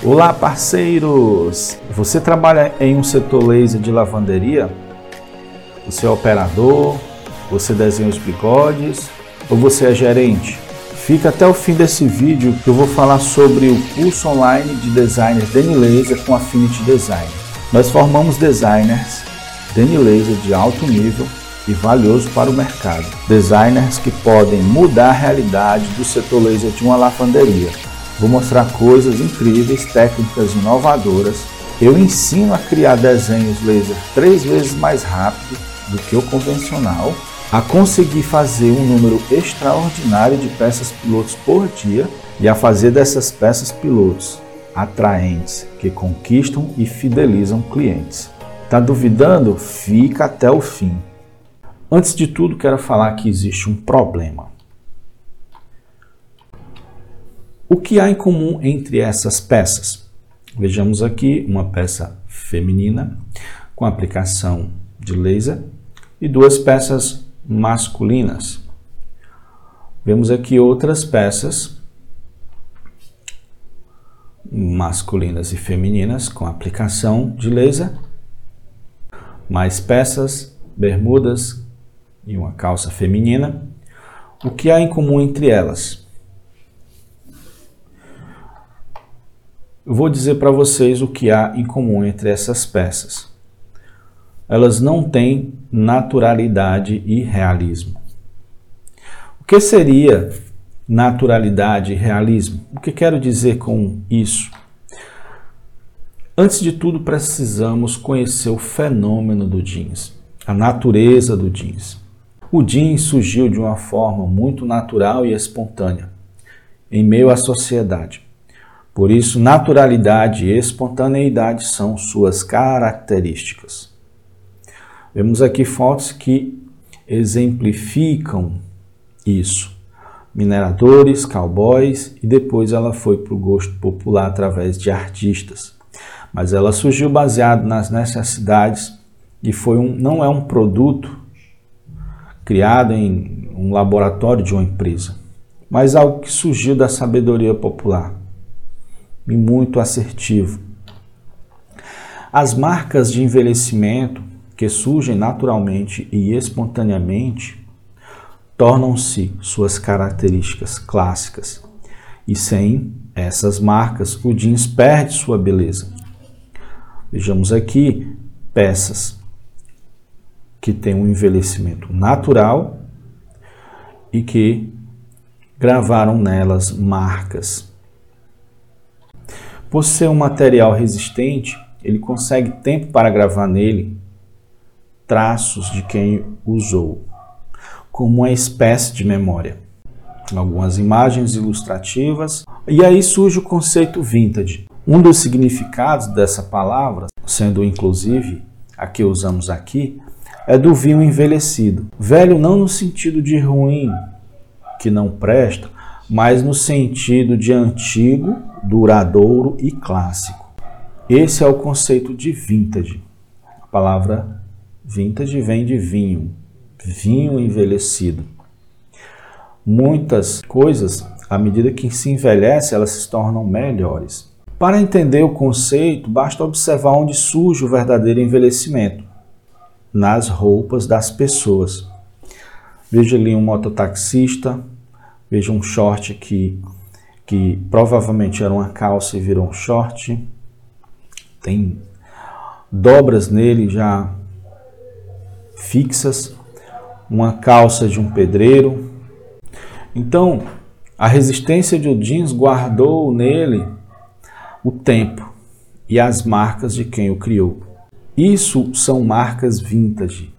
Olá, parceiros! Você trabalha em um setor laser de lavanderia? Você é operador? Você desenha os bigodes? Ou você é gerente? Fica até o fim desse vídeo que eu vou falar sobre o curso online de designer Deni Laser com Affinity Design. Nós formamos designers Deni Laser de alto nível e valioso para o mercado. Designers que podem mudar a realidade do setor laser de uma lavanderia Vou mostrar coisas incríveis, técnicas inovadoras. Eu ensino a criar desenhos laser três vezes mais rápido do que o convencional, a conseguir fazer um número extraordinário de peças pilotos por dia e a fazer dessas peças pilotos atraentes que conquistam e fidelizam clientes. Tá duvidando? Fica até o fim. Antes de tudo, quero falar que existe um problema. O que há em comum entre essas peças? Vejamos aqui uma peça feminina com aplicação de laser e duas peças masculinas. Vemos aqui outras peças masculinas e femininas com aplicação de laser, mais peças, bermudas e uma calça feminina. O que há em comum entre elas? Eu vou dizer para vocês o que há em comum entre essas peças. Elas não têm naturalidade e realismo. O que seria naturalidade e realismo? O que quero dizer com isso? Antes de tudo, precisamos conhecer o fenômeno do jeans, a natureza do jeans. O jeans surgiu de uma forma muito natural e espontânea, em meio à sociedade. Por isso, naturalidade e espontaneidade são suas características. Vemos aqui fotos que exemplificam isso. Mineradores, cowboys e depois ela foi para o gosto popular através de artistas. Mas ela surgiu baseado nas necessidades e foi um, não é um produto criado em um laboratório de uma empresa, mas algo que surgiu da sabedoria popular e muito assertivo. As marcas de envelhecimento que surgem naturalmente e espontaneamente tornam-se suas características clássicas. E sem essas marcas, o jeans perde sua beleza. Vejamos aqui peças que têm um envelhecimento natural e que gravaram nelas marcas por ser um material resistente, ele consegue tempo para gravar nele traços de quem usou, como uma espécie de memória. Algumas imagens ilustrativas. E aí surge o conceito vintage. Um dos significados dessa palavra, sendo inclusive a que usamos aqui, é do vinho envelhecido. Velho não no sentido de ruim, que não presta, mas no sentido de antigo, duradouro e clássico. Esse é o conceito de vintage. A palavra vintage vem de vinho, vinho envelhecido. Muitas coisas, à medida que se envelhece, elas se tornam melhores. Para entender o conceito, basta observar onde surge o verdadeiro envelhecimento nas roupas das pessoas. Veja ali um mototaxista, Veja um short que, que provavelmente era uma calça e virou um short. Tem dobras nele já fixas. Uma calça de um pedreiro. Então, a resistência de jeans guardou nele o tempo e as marcas de quem o criou. Isso são marcas vintage.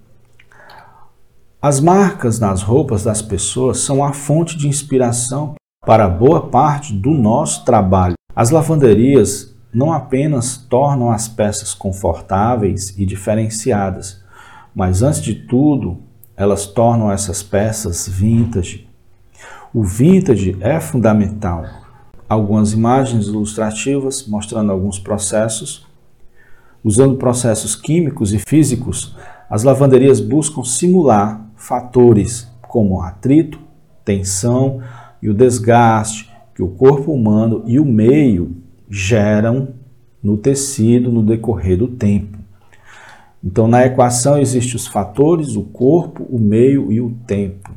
As marcas nas roupas das pessoas são a fonte de inspiração para boa parte do nosso trabalho. As lavanderias não apenas tornam as peças confortáveis e diferenciadas, mas antes de tudo, elas tornam essas peças vintage. O vintage é fundamental. Algumas imagens ilustrativas mostrando alguns processos. Usando processos químicos e físicos, as lavanderias buscam simular fatores como atrito, tensão e o desgaste que o corpo humano e o meio geram no tecido no decorrer do tempo. Então, na equação existem os fatores, o corpo, o meio e o tempo.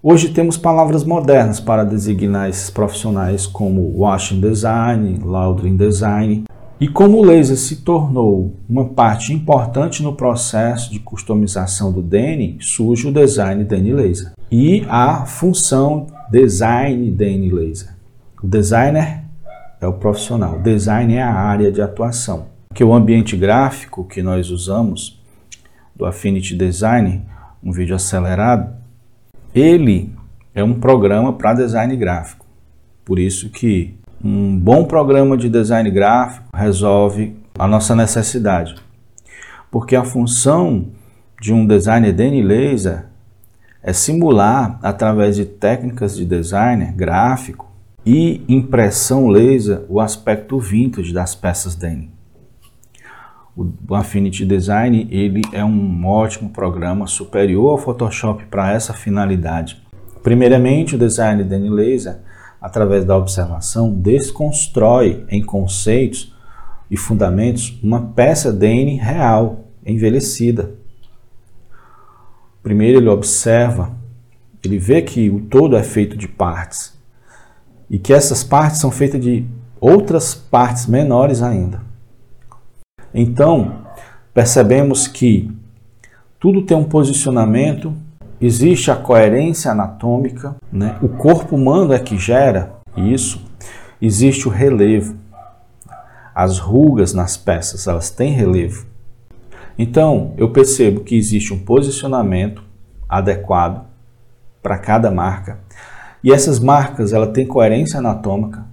Hoje temos palavras modernas para designar esses profissionais como washing design, laundry design. E como o laser se tornou uma parte importante no processo de customização do DN, surge o design DN Laser e a função design DN Laser. O designer é o profissional, o design é a área de atuação. Que o ambiente gráfico que nós usamos do Affinity Design, um vídeo acelerado, ele é um programa para design gráfico. Por isso que um bom programa de design gráfico resolve a nossa necessidade. Porque a função de um designer DN Laser é simular, através de técnicas de design gráfico e impressão laser, o aspecto vintage das peças DN. O Affinity Design ele é um ótimo programa superior ao Photoshop para essa finalidade. Primeiramente, o design DN Laser, através da observação, desconstrói em conceitos e fundamentos uma peça DN real, envelhecida. Primeiro ele observa, ele vê que o todo é feito de partes e que essas partes são feitas de outras partes menores ainda. Então, percebemos que tudo tem um posicionamento, existe a coerência anatômica, né? o corpo humano é que gera isso, existe o relevo. As rugas nas peças, elas têm relevo. Então, eu percebo que existe um posicionamento adequado para cada marca. E essas marcas, ela tem coerência anatômica,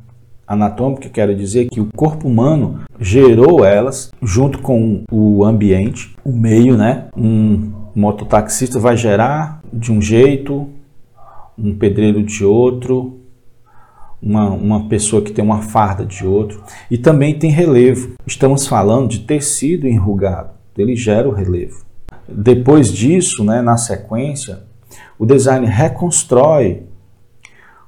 anatômica, quero dizer que o corpo humano gerou elas junto com o ambiente, o meio, né? Um mototaxista vai gerar de um jeito, um pedreiro de outro, uma, uma pessoa que tem uma farda de outro. E também tem relevo. Estamos falando de tecido enrugado, ele gera o relevo. Depois disso, né, na sequência, o design reconstrói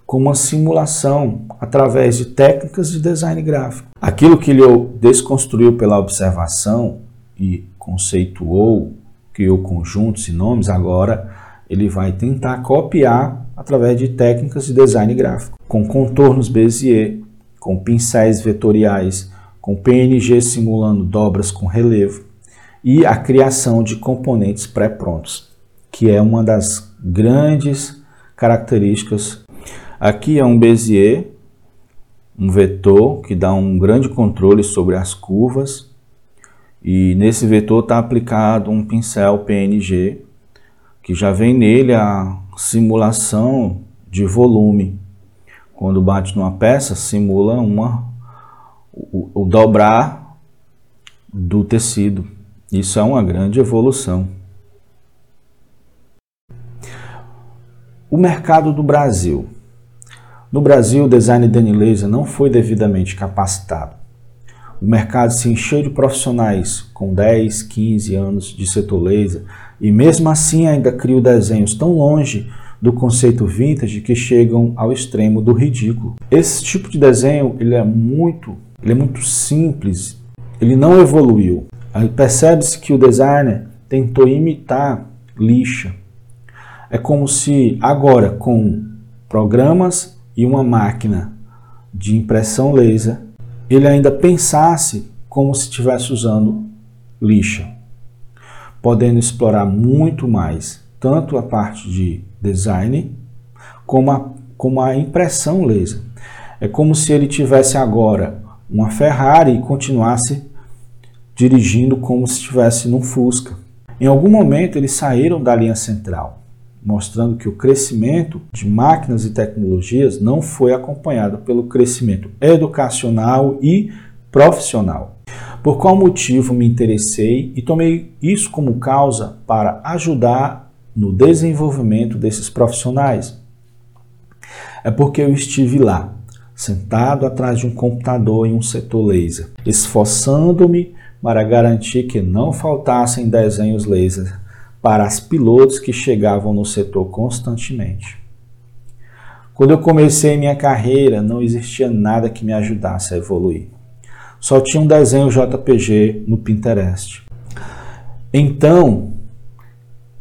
com uma simulação através de técnicas de design gráfico. Aquilo que ele desconstruiu pela observação e conceituou, criou conjuntos e nomes, agora ele vai tentar copiar através de técnicas de design gráfico, com contornos Bezier, com pincéis vetoriais, com PNG simulando dobras com relevo e a criação de componentes pré-prontos, que é uma das grandes características Aqui é um Bezier, um vetor que dá um grande controle sobre as curvas e nesse vetor está aplicado um pincel PNG que já vem nele a simulação de volume. Quando bate numa peça, simula uma, o, o dobrar do tecido. Isso é uma grande evolução. O mercado do Brasil. No Brasil, o design de laser não foi devidamente capacitado. O mercado se encheu de profissionais com 10, 15 anos de setor laser e mesmo assim ainda criam desenhos tão longe do conceito vintage que chegam ao extremo do ridículo. Esse tipo de desenho ele é muito, ele é muito simples, ele não evoluiu. Percebe-se que o designer tentou imitar lixa. É como se agora com programas e uma máquina de impressão laser, ele ainda pensasse como se estivesse usando lixa, podendo explorar muito mais tanto a parte de design como a, como a impressão laser. É como se ele tivesse agora uma Ferrari e continuasse dirigindo como se estivesse num Fusca. Em algum momento eles saíram da linha central mostrando que o crescimento de máquinas e tecnologias não foi acompanhado pelo crescimento educacional e profissional. Por qual motivo me interessei e tomei isso como causa para ajudar no desenvolvimento desses profissionais? É porque eu estive lá, sentado atrás de um computador em um setor laser, esforçando-me para garantir que não faltassem desenhos laser para as pilotos que chegavam no setor constantemente. Quando eu comecei minha carreira, não existia nada que me ajudasse a evoluir. Só tinha um desenho JPG no Pinterest. Então,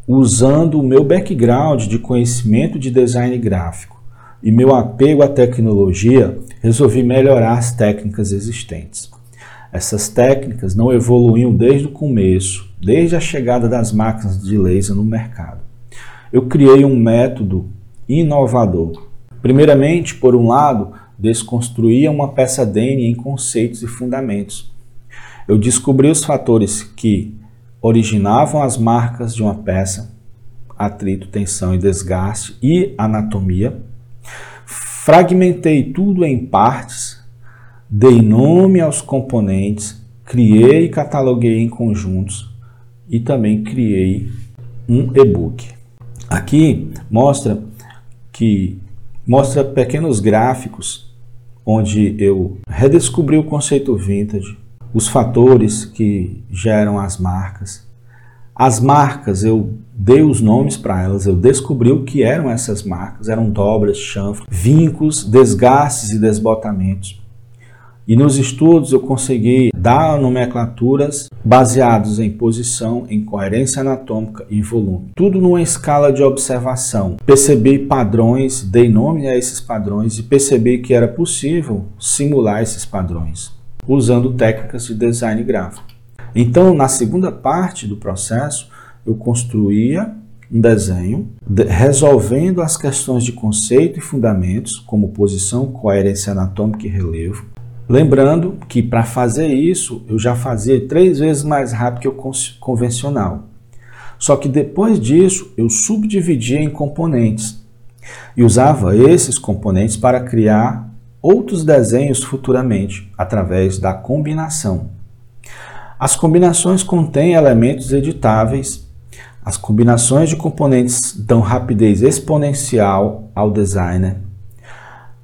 usando o meu background de conhecimento de design gráfico e meu apego à tecnologia, resolvi melhorar as técnicas existentes. Essas técnicas não evoluíam desde o começo, desde a chegada das máquinas de laser no mercado. Eu criei um método inovador. Primeiramente, por um lado, desconstruía uma peça DN em conceitos e fundamentos. Eu descobri os fatores que originavam as marcas de uma peça, atrito, tensão e desgaste e anatomia. Fragmentei tudo em partes, dei nome aos componentes, criei e cataloguei em conjuntos e também criei um e-book. Aqui mostra que mostra pequenos gráficos onde eu redescobri o conceito vintage, os fatores que geram as marcas. As marcas, eu dei os nomes para elas, eu descobri o que eram essas marcas, eram dobras, chanfros, vincos, desgastes e desbotamentos. E nos estudos eu consegui dar nomenclaturas baseados em posição, em coerência anatômica e volume. Tudo numa escala de observação. Percebi padrões, dei nome a esses padrões e percebi que era possível simular esses padrões usando técnicas de design gráfico. Então, na segunda parte do processo, eu construía um desenho de, resolvendo as questões de conceito e fundamentos, como posição, coerência anatômica e relevo. Lembrando que para fazer isso, eu já fazia três vezes mais rápido que o convencional. Só que depois disso, eu subdividia em componentes e usava esses componentes para criar outros desenhos futuramente, através da combinação. As combinações contêm elementos editáveis. As combinações de componentes dão rapidez exponencial ao designer.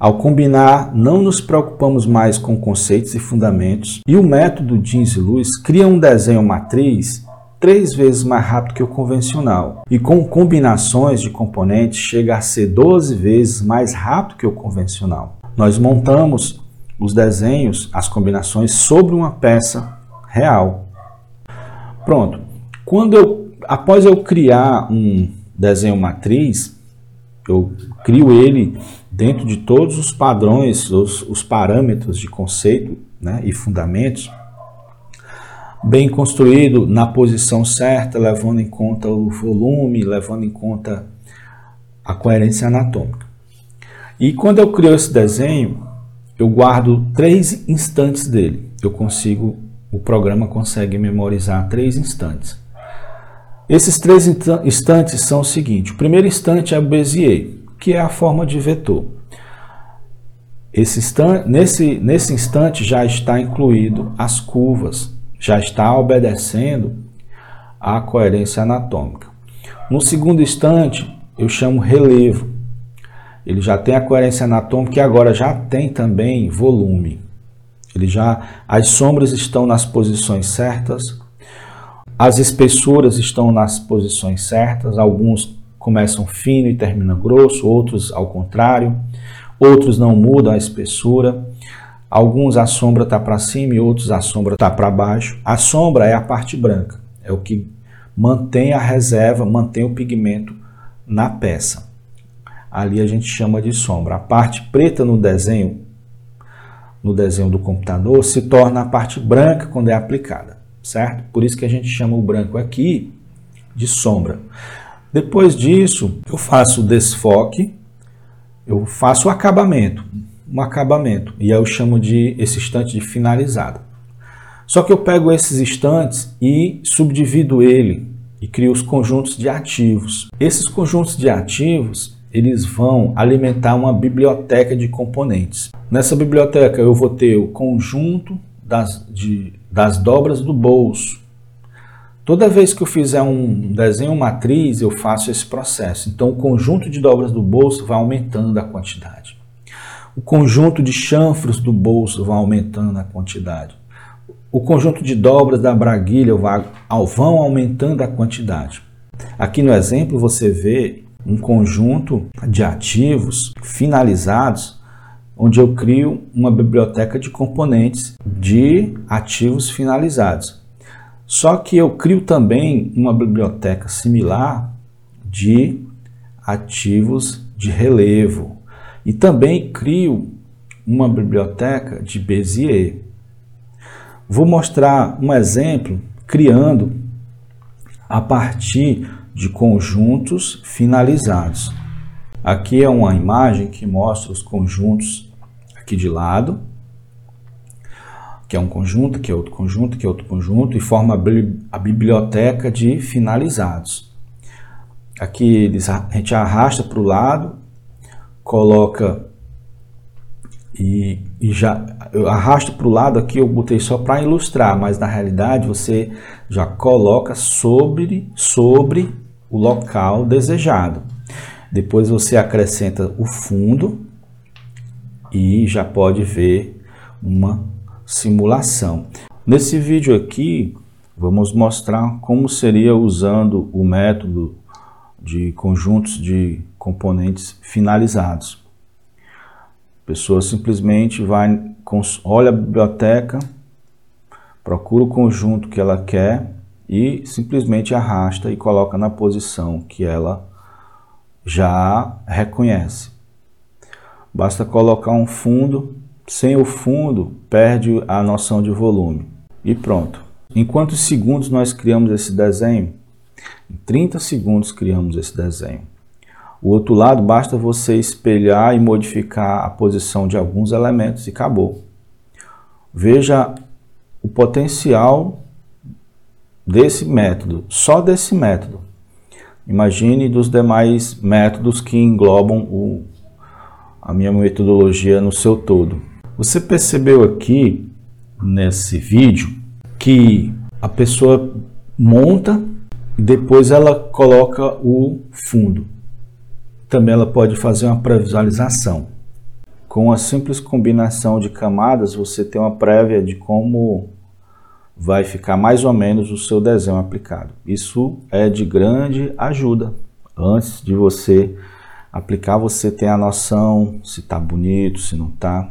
Ao combinar, não nos preocupamos mais com conceitos e fundamentos, e o método Jeans e Luz cria um desenho matriz três vezes mais rápido que o convencional. E com combinações de componentes chega a ser 12 vezes mais rápido que o convencional. Nós montamos os desenhos, as combinações sobre uma peça real. Pronto. Quando eu, após eu criar um desenho matriz, eu crio ele dentro de todos os padrões, os, os parâmetros de conceito né, e fundamentos, bem construído na posição certa, levando em conta o volume, levando em conta a coerência anatômica. E quando eu crio esse desenho, eu guardo três instantes dele. Eu consigo, o programa consegue memorizar três instantes. Esses três instantes são o seguinte: o primeiro instante é o Bezier, que é a forma de vetor. Instante, nesse, nesse instante já está incluído as curvas, já está obedecendo à coerência anatômica. No segundo instante, eu chamo relevo, ele já tem a coerência anatômica e agora já tem também volume. Ele já as sombras estão nas posições certas, as espessuras estão nas posições certas, alguns começam fino e terminam grosso, outros ao contrário, outros não mudam a espessura, alguns a sombra está para cima e outros a sombra está para baixo. A sombra é a parte branca, é o que mantém a reserva, mantém o pigmento na peça ali a gente chama de sombra. A parte preta no desenho, no desenho do computador, se torna a parte branca quando é aplicada, certo? Por isso que a gente chama o branco aqui de sombra. Depois disso, eu faço o desfoque, eu faço o acabamento, um acabamento, e eu chamo de esse instante de finalizado. Só que eu pego esses instantes e subdivido ele e crio os conjuntos de ativos. Esses conjuntos de ativos, eles vão alimentar uma biblioteca de componentes. Nessa biblioteca eu vou ter o conjunto das, de, das dobras do bolso. Toda vez que eu fizer um desenho matriz, eu faço esse processo. Então, o conjunto de dobras do bolso vai aumentando a quantidade. O conjunto de chanfros do bolso vai aumentando a quantidade. O conjunto de dobras da braguilha vai, vão aumentando a quantidade. Aqui no exemplo você vê um conjunto de ativos finalizados, onde eu crio uma biblioteca de componentes de ativos finalizados. Só que eu crio também uma biblioteca similar de ativos de relevo e também crio uma biblioteca de Bezier. Vou mostrar um exemplo criando a partir de conjuntos finalizados. Aqui é uma imagem que mostra os conjuntos aqui de lado, que é um conjunto, que é outro conjunto, que é outro conjunto, e forma a biblioteca de finalizados. Aqui a gente arrasta para o lado, coloca e, e já eu arrasto para o lado aqui, eu botei só para ilustrar, mas na realidade você já coloca sobre, sobre o local desejado. Depois você acrescenta o fundo e já pode ver uma simulação. Nesse vídeo aqui, vamos mostrar como seria usando o método de conjuntos de componentes finalizados. A pessoa simplesmente vai, olha a biblioteca, procura o conjunto que ela quer e simplesmente arrasta e coloca na posição que ela já reconhece. Basta colocar um fundo, sem o fundo perde a noção de volume e pronto. Em quantos segundos nós criamos esse desenho? Em 30 segundos criamos esse desenho. O outro lado basta você espelhar e modificar a posição de alguns elementos e acabou. Veja o potencial desse método, só desse método. Imagine dos demais métodos que englobam o, a minha metodologia no seu todo. Você percebeu aqui nesse vídeo que a pessoa monta e depois ela coloca o fundo. Também ela pode fazer uma pré-visualização. Com a simples combinação de camadas, você tem uma prévia de como vai ficar mais ou menos o seu desenho aplicado. Isso é de grande ajuda. Antes de você aplicar, você tem a noção se está bonito, se não está.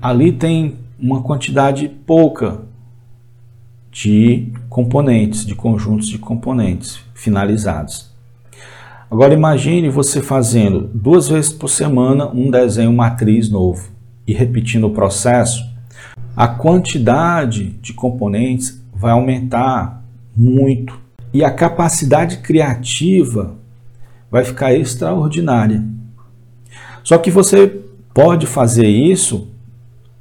Ali tem uma quantidade pouca de componentes, de conjuntos de componentes finalizados. Agora imagine você fazendo duas vezes por semana um desenho matriz novo e repetindo o processo a quantidade de componentes vai aumentar muito e a capacidade criativa vai ficar extraordinária. Só que você pode fazer isso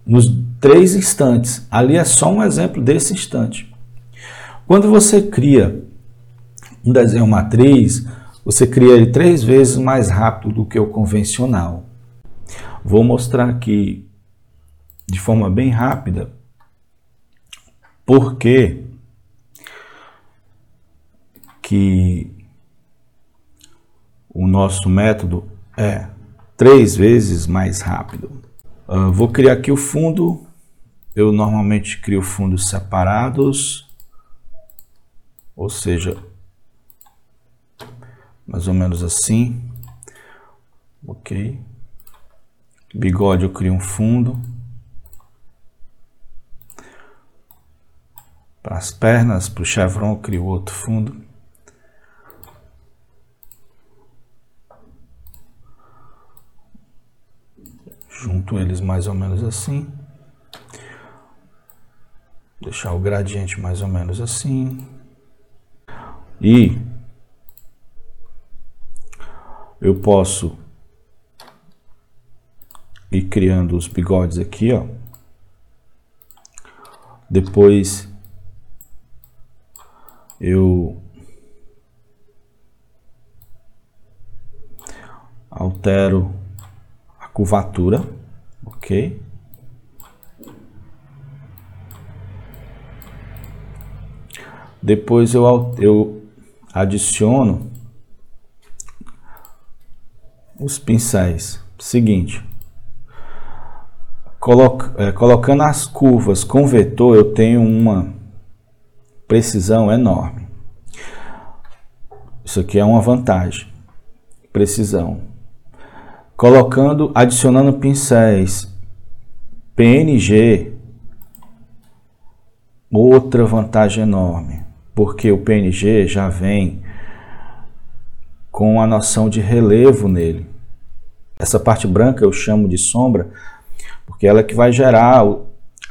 nos três instantes. Ali é só um exemplo desse instante. Quando você cria um desenho matriz, você cria ele três vezes mais rápido do que o convencional. Vou mostrar aqui de forma bem rápida, porque que o nosso método é três vezes mais rápido. Uh, vou criar aqui o fundo. Eu normalmente crio fundos separados, ou seja, mais ou menos assim. Ok. Bigode eu crio um fundo. Para as pernas, para o chevron, crio outro fundo. Junto eles mais ou menos assim. Deixar o gradiente mais ou menos assim. E eu posso ir criando os bigodes aqui, ó. Depois eu altero a curvatura, ok? Depois eu, eu adiciono os pincéis. Seguinte, é, colocando as curvas com vetor, eu tenho uma precisão enorme. Isso aqui é uma vantagem. precisão. Colocando, adicionando pincéis PNG, outra vantagem enorme, porque o PNG já vem com a noção de relevo nele. Essa parte branca eu chamo de sombra, porque ela é que vai gerar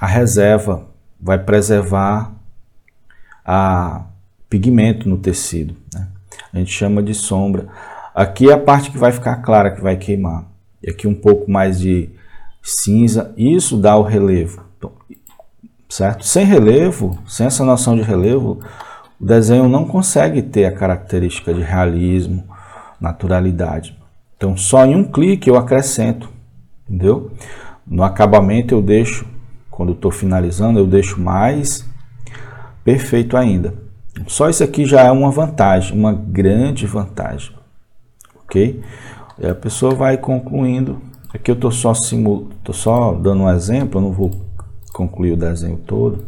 a reserva, vai preservar a pigmento no tecido. Né? A gente chama de sombra. Aqui é a parte que vai ficar clara, que vai queimar. E aqui um pouco mais de cinza. Isso dá o relevo. Então, certo? Sem relevo, sem essa noção de relevo, o desenho não consegue ter a característica de realismo, naturalidade. Então, só em um clique eu acrescento, entendeu? No acabamento eu deixo, quando estou finalizando, eu deixo mais perfeito ainda. Só isso aqui já é uma vantagem, uma grande vantagem, ok? E a pessoa vai concluindo. Aqui eu estou só simul... tô só dando um exemplo, não vou concluir o desenho todo.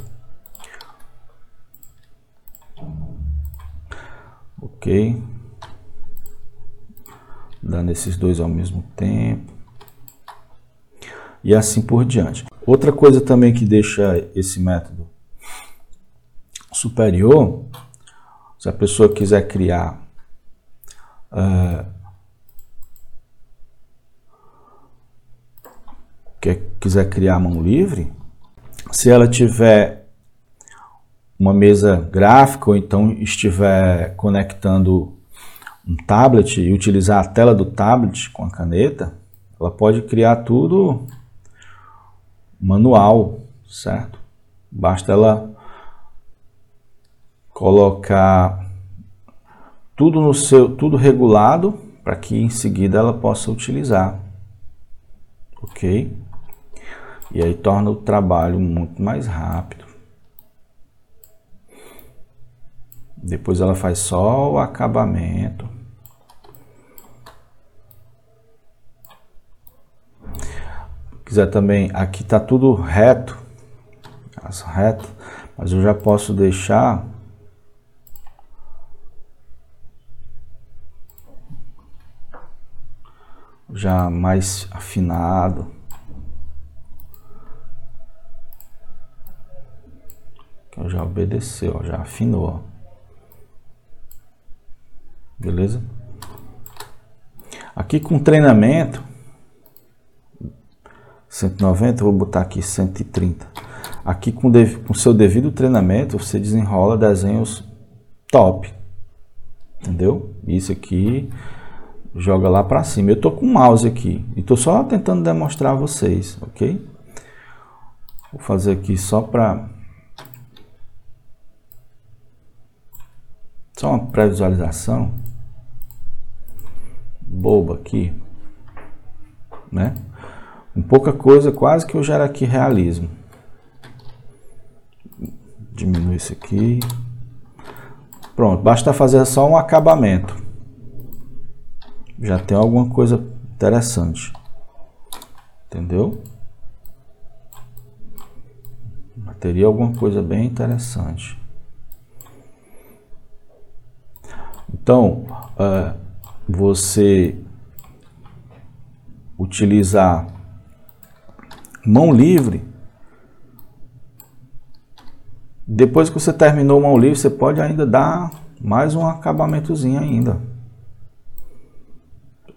Ok dando esses dois ao mesmo tempo. E assim por diante. Outra coisa também que deixa esse método superior, se a pessoa quiser criar uh, quer, quiser criar mão livre, se ela tiver uma mesa gráfica ou então estiver conectando um tablet e utilizar a tela do tablet com a caneta, ela pode criar tudo manual, certo? Basta ela colocar tudo no seu, tudo regulado para que em seguida ela possa utilizar, ok? E aí torna o trabalho muito mais rápido. Depois ela faz só o acabamento. quiser também, aqui está tudo reto, as reto, mas eu já posso deixar já mais afinado. Que já obedeceu, já afinou. Beleza? Aqui com treinamento 190, vou botar aqui 130. Aqui com o seu devido treinamento, você desenrola desenhos top. Entendeu? Isso aqui joga lá para cima. Eu tô com o mouse aqui e tô só tentando demonstrar a vocês, ok? Vou fazer aqui só para só uma pré-visualização boba aqui, né? Com pouca coisa, quase que eu gero aqui realismo. Diminui isso aqui. Pronto, basta fazer só um acabamento. Já tem alguma coisa interessante. Entendeu? Teria alguma coisa bem interessante. Então, uh, você utilizar mão livre. Depois que você terminou mão livre, você pode ainda dar mais um acabamentozinho ainda.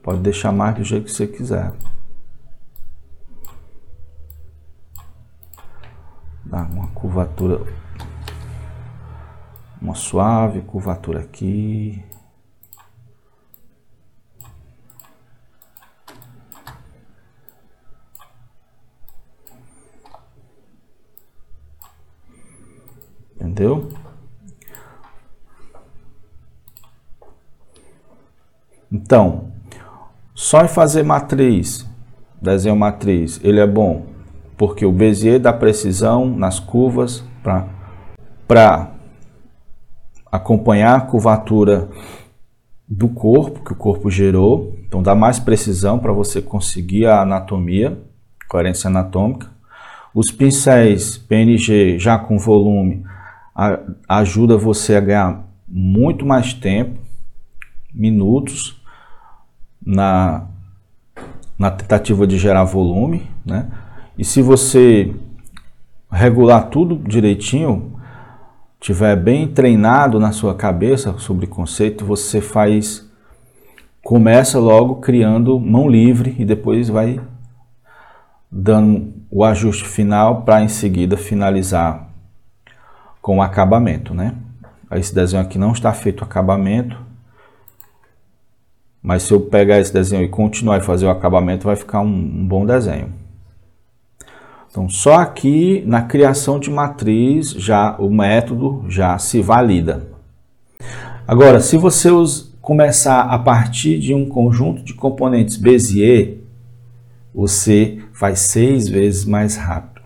Pode deixar mais do jeito que você quiser. Dá uma curvatura, uma suave curvatura aqui. Entendeu? Então, só em fazer matriz, desenho matriz, ele é bom, porque o Bezier dá precisão nas curvas para acompanhar a curvatura do corpo, que o corpo gerou, então dá mais precisão para você conseguir a anatomia, coerência anatômica. Os pincéis PNG já com volume ajuda você a ganhar muito mais tempo, minutos, na, na tentativa de gerar volume, né? E se você regular tudo direitinho, tiver bem treinado na sua cabeça sobre conceito, você faz começa logo criando mão livre e depois vai dando o ajuste final para em seguida finalizar com o acabamento, né? Esse desenho aqui não está feito acabamento, mas se eu pegar esse desenho e continuar e fazer o acabamento, vai ficar um, um bom desenho. Então, só aqui na criação de matriz já o método já se valida. Agora, se você começar a partir de um conjunto de componentes Bézier, você faz seis vezes mais rápido.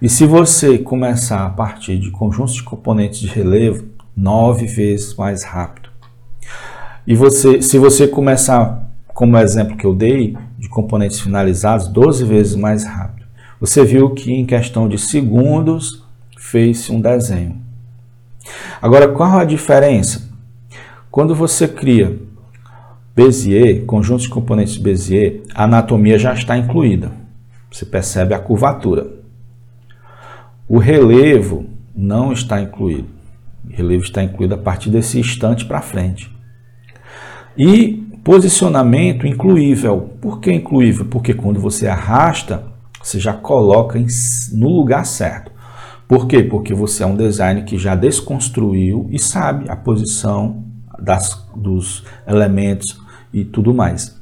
E se você começar a partir de conjuntos de componentes de relevo, nove vezes mais rápido. E você, se você começar, como exemplo que eu dei, de componentes finalizados, 12 vezes mais rápido. Você viu que em questão de segundos fez-se um desenho. Agora, qual a diferença? Quando você cria Bézier, conjuntos de componentes Bézier, a anatomia já está incluída. Você percebe a curvatura. O relevo não está incluído. O relevo está incluído a partir desse instante para frente. E posicionamento incluível. Por que incluível? Porque quando você arrasta, você já coloca em, no lugar certo. Por quê? Porque você é um designer que já desconstruiu e sabe a posição das, dos elementos e tudo mais.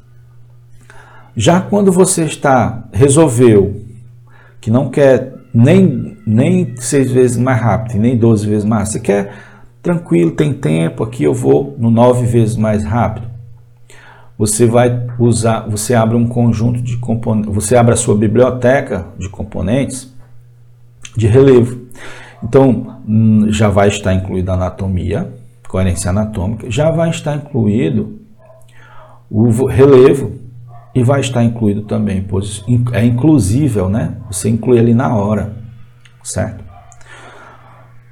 Já quando você está resolveu que não quer nem, nem seis vezes mais rápido, nem 12 vezes mais, você quer tranquilo, tem tempo, aqui eu vou no nove vezes mais rápido você vai usar, você abre um conjunto de componentes, você abre a sua biblioteca de componentes de relevo. Então, hum, já vai estar incluída a anatomia, coerência anatômica, já vai estar incluído o relevo e vai estar incluído também, é inclusível, né? Você inclui ali na hora, certo?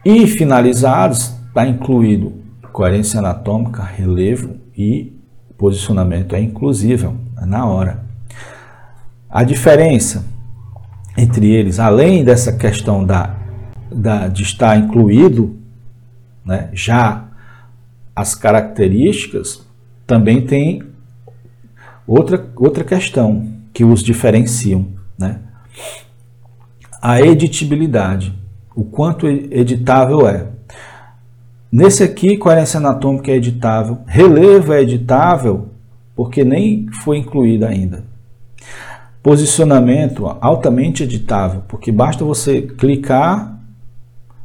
E finalizados, está incluído coerência anatômica, relevo e posicionamento é inclusível, é na hora. A diferença entre eles, além dessa questão da, da de estar incluído, né, já as características, também tem outra, outra questão que os diferenciam. Né? A editibilidade, o quanto editável é. Nesse aqui, coerência anatômica é editável, relevo é editável, porque nem foi incluído ainda. Posicionamento altamente editável, porque basta você clicar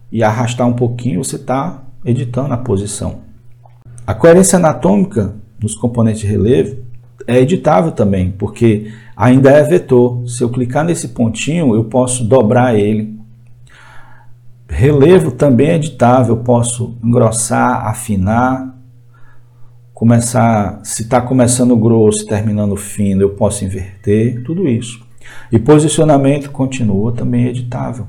e arrastar um pouquinho, você está editando a posição. A coerência anatômica nos componentes de relevo é editável também, porque ainda é vetor. Se eu clicar nesse pontinho, eu posso dobrar ele Relevo também é editável, eu posso engrossar, afinar, começar, se está começando grosso terminando fino, eu posso inverter, tudo isso. E posicionamento continua também editável.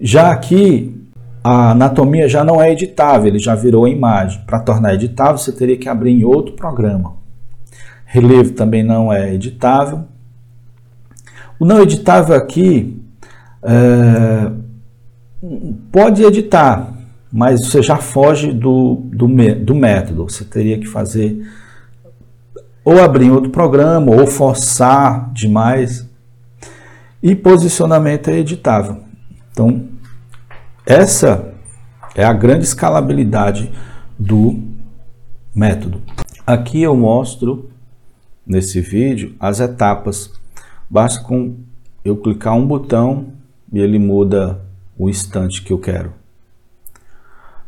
Já aqui, a anatomia já não é editável, ele já virou imagem. Para tornar editável, você teria que abrir em outro programa. Relevo também não é editável. O não editável aqui é, pode editar, mas você já foge do, do, do método. Você teria que fazer ou abrir outro programa, ou forçar demais. E posicionamento é editável. Então, essa é a grande escalabilidade do método. Aqui eu mostro nesse vídeo as etapas. Basta com eu clicar um botão e ele muda o instante que eu quero.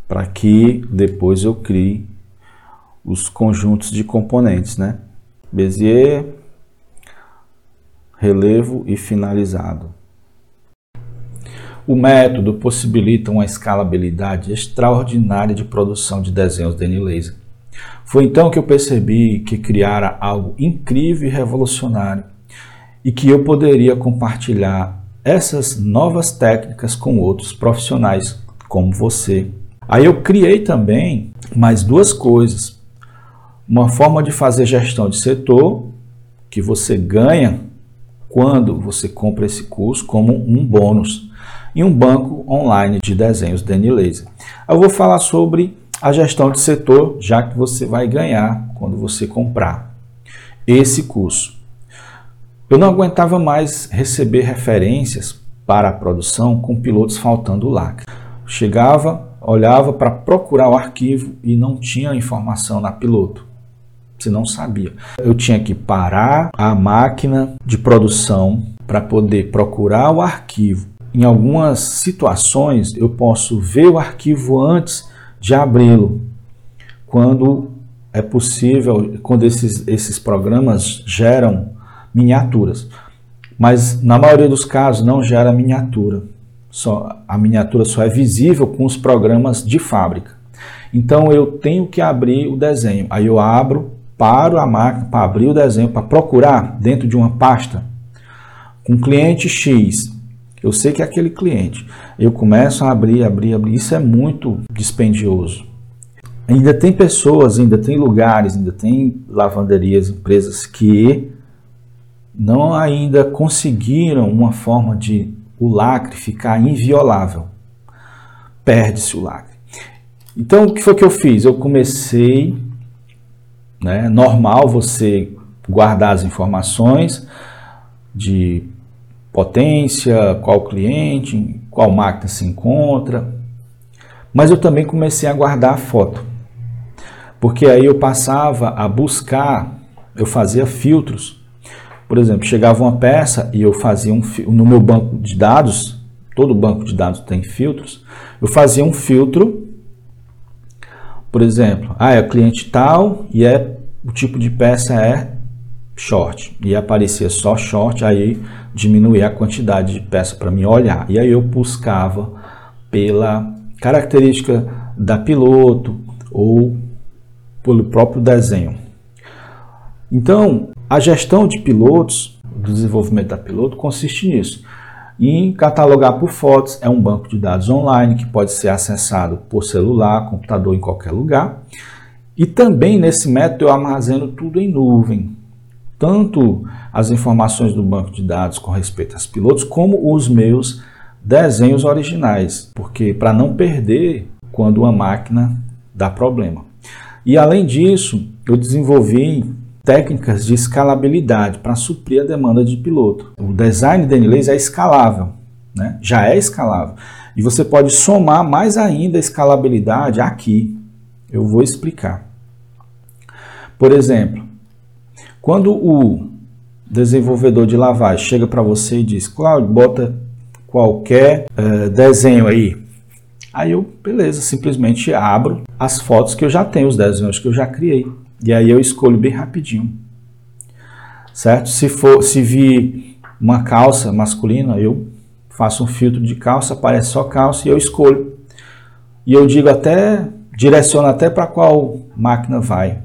Para que depois eu crie os conjuntos de componentes, né? Bezier, relevo e finalizado. O método possibilita uma escalabilidade extraordinária de produção de desenhos de Laser. Foi então que eu percebi que criara algo incrível e revolucionário e que eu poderia compartilhar essas novas técnicas com outros profissionais como você. Aí eu criei também mais duas coisas. uma forma de fazer gestão de setor que você ganha quando você compra esse curso como um bônus em um banco online de desenhos Danny Laser. Eu vou falar sobre a gestão de setor, já que você vai ganhar quando você comprar esse curso. Eu não aguentava mais receber referências para a produção com pilotos faltando lacre. Chegava, olhava para procurar o arquivo e não tinha informação na piloto. Você não sabia. Eu tinha que parar a máquina de produção para poder procurar o arquivo. Em algumas situações, eu posso ver o arquivo antes de abri-lo, quando é possível, quando esses, esses programas geram miniaturas. Mas na maioria dos casos não gera miniatura. Só, a miniatura só é visível com os programas de fábrica. Então eu tenho que abrir o desenho. Aí eu abro, paro a máquina para abrir o desenho, para procurar dentro de uma pasta com cliente X. Eu sei que é aquele cliente. Eu começo a abrir, abrir, abrir. Isso é muito dispendioso. Ainda tem pessoas, ainda tem lugares, ainda tem lavanderias, empresas que não ainda conseguiram uma forma de o lacre ficar inviolável. Perde-se o lacre. Então, o que foi que eu fiz? Eu comecei, né, normal você guardar as informações de potência, qual cliente, qual máquina se encontra, mas eu também comecei a guardar a foto, porque aí eu passava a buscar, eu fazia filtros por exemplo, chegava uma peça e eu fazia um no meu banco de dados, todo banco de dados tem filtros, eu fazia um filtro, por exemplo, ah, é cliente tal e é o tipo de peça é short e aparecia só short, aí diminuía a quantidade de peça para mim olhar. E aí eu buscava pela característica da piloto ou pelo próprio desenho. Então, a gestão de pilotos, do desenvolvimento da piloto, consiste nisso. Em catalogar por fotos, é um banco de dados online que pode ser acessado por celular, computador em qualquer lugar. E também nesse método eu armazeno tudo em nuvem, tanto as informações do banco de dados com respeito aos pilotos, como os meus desenhos originais, porque para não perder quando uma máquina dá problema. E além disso, eu desenvolvi técnicas de escalabilidade para suprir a demanda de piloto. O design de Anylays é escalável, né? já é escalável. E você pode somar mais ainda a escalabilidade aqui. Eu vou explicar. Por exemplo, quando o desenvolvedor de lavagem chega para você e diz, Claudio, bota qualquer uh, desenho aí. Aí eu, beleza, simplesmente abro as fotos que eu já tenho, os desenhos que eu já criei. E aí eu escolho bem rapidinho. Certo? Se for, se vir uma calça masculina, eu faço um filtro de calça, aparece só calça e eu escolho. E eu digo até, direciono até para qual máquina vai.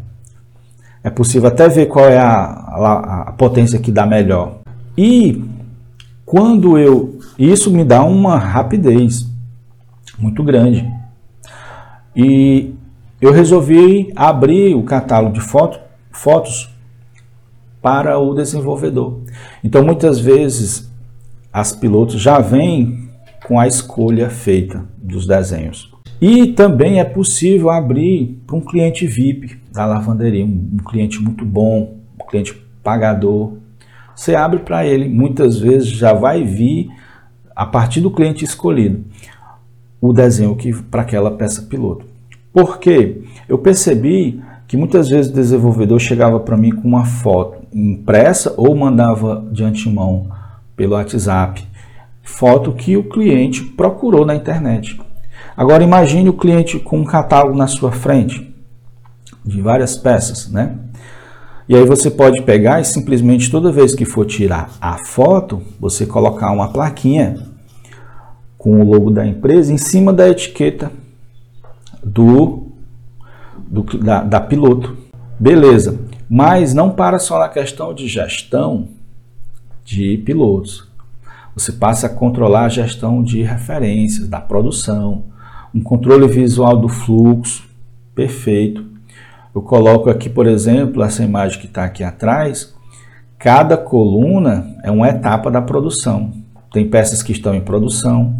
É possível até ver qual é a, a, a potência que dá melhor. E quando eu. Isso me dá uma rapidez muito grande. E eu resolvi abrir o catálogo de foto, fotos para o desenvolvedor. Então, muitas vezes, as pilotos já vêm com a escolha feita dos desenhos. E também é possível abrir para um cliente VIP da lavanderia, um, um cliente muito bom, um cliente pagador. Você abre para ele, muitas vezes já vai vir, a partir do cliente escolhido, o desenho para aquela peça piloto. Porque eu percebi que muitas vezes o desenvolvedor chegava para mim com uma foto impressa ou mandava de antemão pelo WhatsApp foto que o cliente procurou na internet. Agora imagine o cliente com um catálogo na sua frente de várias peças, né? E aí você pode pegar e simplesmente toda vez que for tirar a foto, você colocar uma plaquinha com o logo da empresa em cima da etiqueta do, do da, da piloto. Beleza, mas não para só na questão de gestão de pilotos. Você passa a controlar a gestão de referências, da produção, um controle visual do fluxo perfeito. Eu coloco aqui, por exemplo, essa imagem que está aqui atrás. Cada coluna é uma etapa da produção. Tem peças que estão em produção,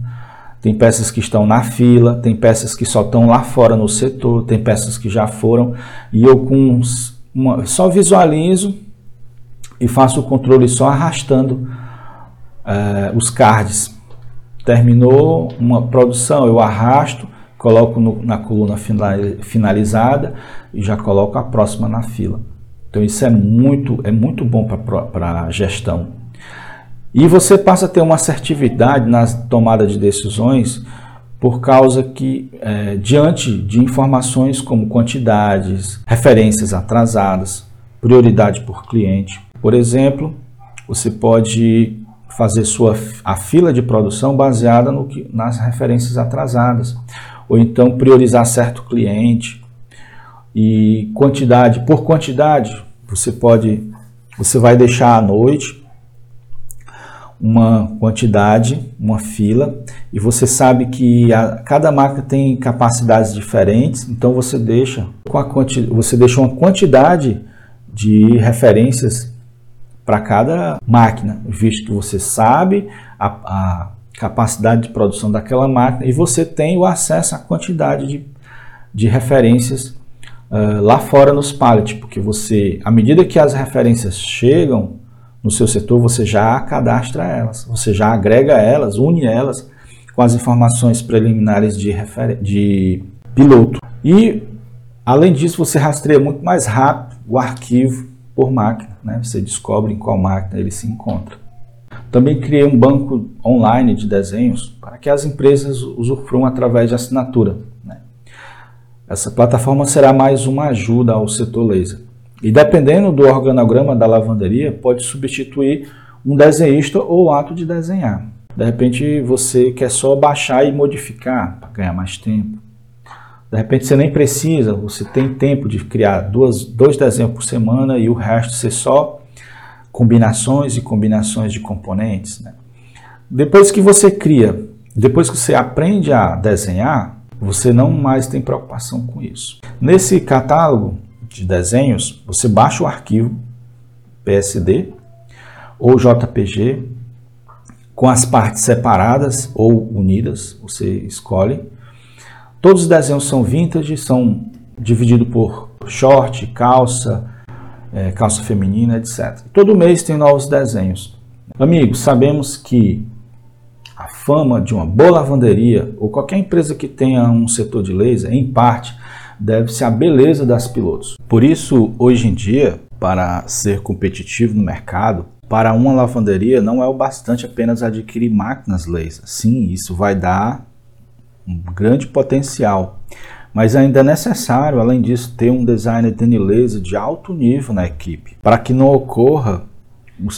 tem peças que estão na fila, tem peças que só estão lá fora no setor, tem peças que já foram. E eu com uma, só visualizo e faço o controle só arrastando uh, os cards. Terminou uma produção, eu arrasto, coloco no, na coluna finalizada e já coloco a próxima na fila. Então isso é muito, é muito bom para a gestão. E você passa a ter uma assertividade na tomada de decisões por causa que, é, diante de informações como quantidades, referências atrasadas, prioridade por cliente, por exemplo, você pode fazer sua, a fila de produção baseada no que, nas referências atrasadas, ou então priorizar certo cliente e quantidade por quantidade. Você pode, você vai deixar à noite uma quantidade, uma fila, e você sabe que a, cada máquina tem capacidades diferentes, então você deixa, com a quanti, você deixa uma quantidade de referências para cada máquina, visto que você sabe a, a, capacidade de produção daquela máquina e você tem o acesso à quantidade de, de referências uh, lá fora nos pallets, porque você, à medida que as referências chegam, no seu setor, você já cadastra elas, você já agrega elas, une elas com as informações preliminares de, de piloto. E, além disso, você rastreia muito mais rápido o arquivo por máquina, né? você descobre em qual máquina ele se encontra. Também criei um banco online de desenhos para que as empresas usufruam através de assinatura. Né? Essa plataforma será mais uma ajuda ao setor laser. E dependendo do organograma da lavanderia, pode substituir um desenhista ou o ato de desenhar. De repente você quer só baixar e modificar para ganhar mais tempo. De repente você nem precisa, você tem tempo de criar duas, dois desenhos por semana e o resto ser só combinações e combinações de componentes. Né? Depois que você cria, depois que você aprende a desenhar, você não mais tem preocupação com isso. Nesse catálogo, de desenhos, você baixa o arquivo PSD ou JPG com as partes separadas ou unidas, você escolhe. Todos os desenhos são vintage, são divididos por short, calça, é, calça feminina, etc. Todo mês tem novos desenhos. Amigos, sabemos que a fama de uma boa lavanderia ou qualquer empresa que tenha um setor de laser, em parte, deve-se à beleza das pilotos. Por isso, hoje em dia, para ser competitivo no mercado, para uma lavanderia não é o bastante apenas adquirir máquinas laser. Sim, isso vai dar um grande potencial. Mas ainda é necessário, além disso, ter um designer de laser de alto nível na equipe, para que não ocorra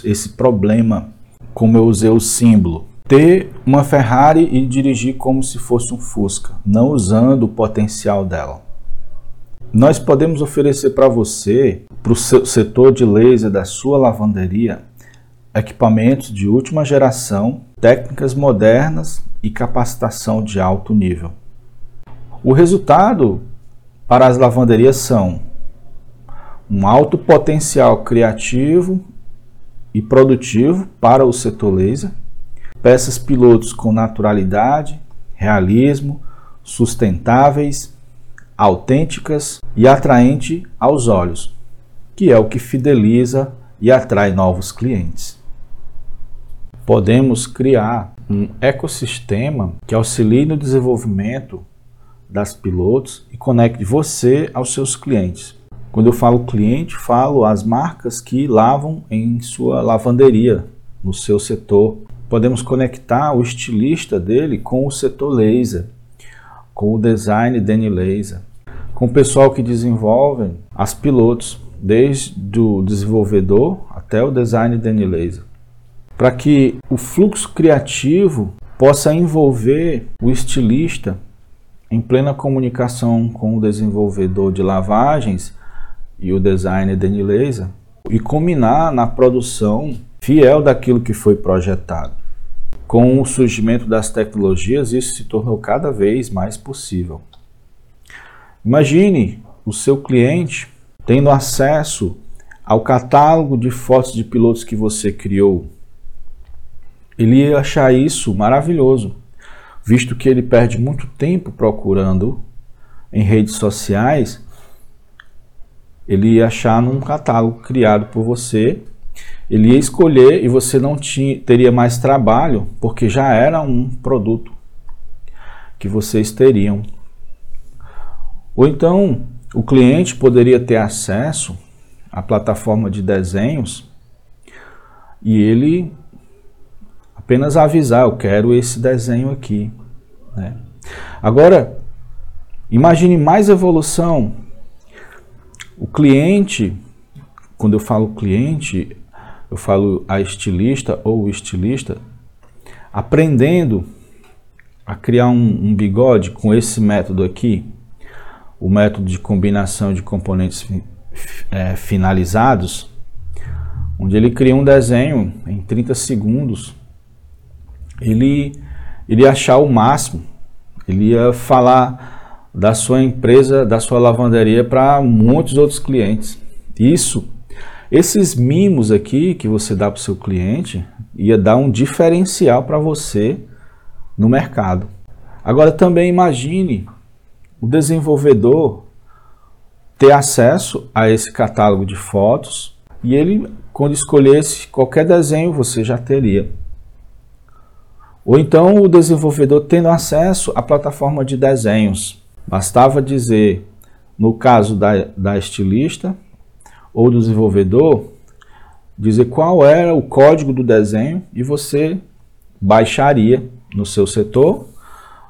esse problema, como eu usei o símbolo, ter uma Ferrari e dirigir como se fosse um Fusca, não usando o potencial dela. Nós podemos oferecer para você, para o setor de laser da sua lavanderia, equipamentos de última geração, técnicas modernas e capacitação de alto nível. O resultado para as lavanderias são um alto potencial criativo e produtivo para o setor laser, peças pilotos com naturalidade, realismo, sustentáveis autênticas e atraente aos olhos, que é o que fideliza e atrai novos clientes. Podemos criar um ecossistema que auxilie no desenvolvimento das pilotos e conecte você aos seus clientes. Quando eu falo cliente, falo as marcas que lavam em sua lavanderia, no seu setor. Podemos conectar o estilista dele com o setor laser, com o design Danny Laser com o pessoal que desenvolve as pilotos, desde o desenvolvedor até o design de laser, para que o fluxo criativo possa envolver o estilista em plena comunicação com o desenvolvedor de lavagens e o designer de laser e combinar na produção fiel daquilo que foi projetado. Com o surgimento das tecnologias, isso se tornou cada vez mais possível. Imagine o seu cliente tendo acesso ao catálogo de fotos de pilotos que você criou, ele ia achar isso maravilhoso, visto que ele perde muito tempo procurando em redes sociais, ele ia achar num catálogo criado por você, ele ia escolher e você não tinha, teria mais trabalho, porque já era um produto que vocês teriam. Ou então, o cliente poderia ter acesso à plataforma de desenhos e ele apenas avisar: eu quero esse desenho aqui. Né? Agora, imagine mais evolução. O cliente, quando eu falo cliente, eu falo a estilista ou o estilista, aprendendo a criar um, um bigode com esse método aqui, o método de combinação de componentes é, finalizados, onde ele cria um desenho em 30 segundos, ele, ele ia achar o máximo, ele ia falar da sua empresa, da sua lavanderia para muitos outros clientes. Isso, esses mimos aqui que você dá para o seu cliente, ia dar um diferencial para você no mercado. Agora também imagine o desenvolvedor ter acesso a esse catálogo de fotos e ele, quando escolhesse qualquer desenho, você já teria. Ou então o desenvolvedor tendo acesso à plataforma de desenhos. Bastava dizer, no caso da, da estilista ou do desenvolvedor, dizer qual era o código do desenho e você baixaria no seu setor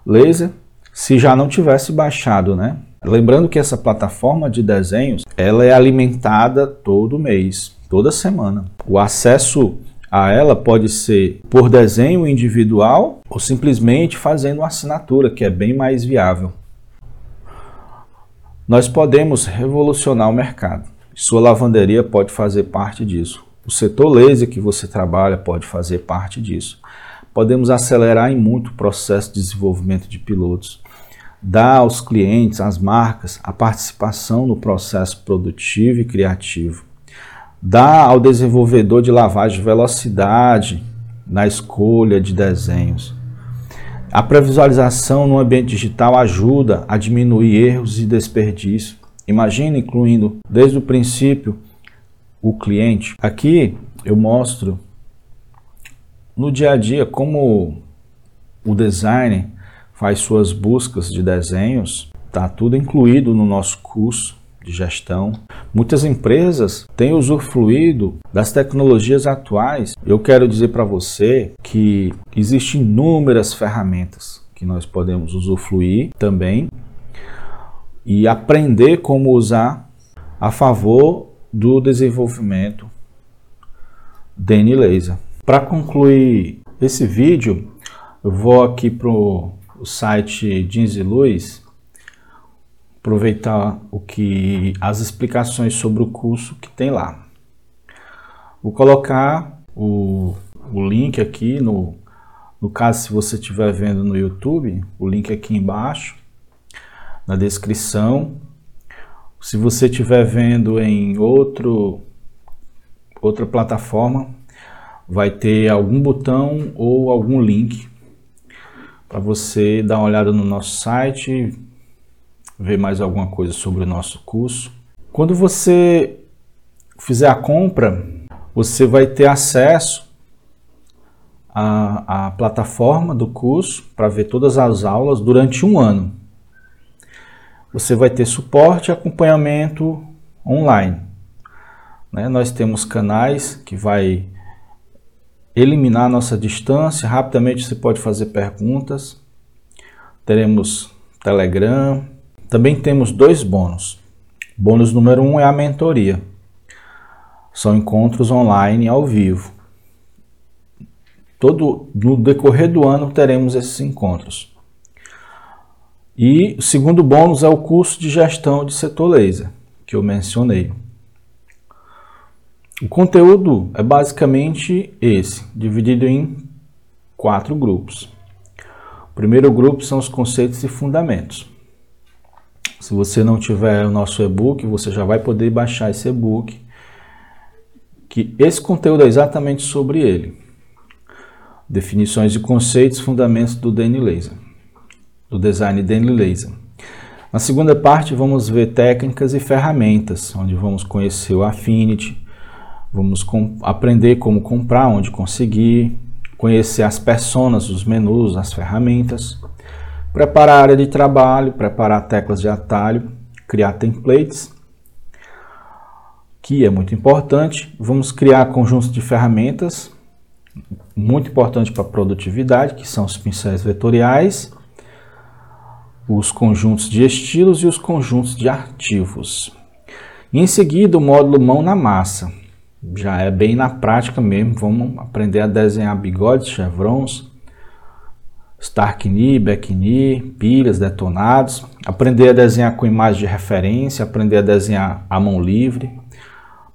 laser se já não tivesse baixado, né? Lembrando que essa plataforma de desenhos, ela é alimentada todo mês, toda semana. O acesso a ela pode ser por desenho individual ou simplesmente fazendo uma assinatura, que é bem mais viável. Nós podemos revolucionar o mercado. Sua lavanderia pode fazer parte disso. O setor laser que você trabalha pode fazer parte disso. Podemos acelerar em muito o processo de desenvolvimento de pilotos dá aos clientes, às marcas, a participação no processo produtivo e criativo. Dá ao desenvolvedor de lavagem velocidade na escolha de desenhos. A previsualização no ambiente digital ajuda a diminuir erros e desperdício. Imagina incluindo desde o princípio o cliente. Aqui eu mostro no dia a dia como o designer faz suas buscas de desenhos, está tudo incluído no nosso curso de gestão. Muitas empresas têm usufruído das tecnologias atuais. Eu quero dizer para você que existem inúmeras ferramentas que nós podemos usufruir também e aprender como usar a favor do desenvolvimento DN Laser. Para concluir esse vídeo, eu vou aqui para o site Jeans e Luz, aproveitar o que as explicações sobre o curso que tem lá. Vou colocar o, o link aqui no no caso se você estiver vendo no YouTube, o link aqui embaixo na descrição. Se você estiver vendo em outro outra plataforma, vai ter algum botão ou algum link para você dar uma olhada no nosso site, ver mais alguma coisa sobre o nosso curso. Quando você fizer a compra, você vai ter acesso à, à plataforma do curso para ver todas as aulas durante um ano. Você vai ter suporte e acompanhamento online. Né? Nós temos canais que vai eliminar nossa distância. Rapidamente você pode fazer perguntas. Teremos Telegram. Também temos dois bônus. Bônus número um é a mentoria. São encontros online ao vivo. Todo no decorrer do ano teremos esses encontros. E o segundo bônus é o curso de gestão de setor laser, que eu mencionei. O conteúdo é basicamente esse, dividido em quatro grupos. O primeiro grupo são os conceitos e fundamentos. Se você não tiver o nosso e-book, você já vai poder baixar esse e-book, que esse conteúdo é exatamente sobre ele. Definições de conceitos, fundamentos do Danny Laser, do design Danny Laser. Na segunda parte, vamos ver técnicas e ferramentas, onde vamos conhecer o Affinity, vamos aprender como comprar, onde conseguir, conhecer as personas, os menus, as ferramentas, preparar a área de trabalho, preparar teclas de atalho, criar templates, que é muito importante. Vamos criar conjuntos de ferramentas, muito importante para a produtividade, que são os pincéis vetoriais os conjuntos de estilos e os conjuntos de arquivos. em seguida, o módulo mão na massa. Já é bem na prática mesmo, vamos aprender a desenhar bigodes, chevrons, Stark knee, back knee, pilhas, detonados, aprender a desenhar com imagem de referência, aprender a desenhar à mão livre,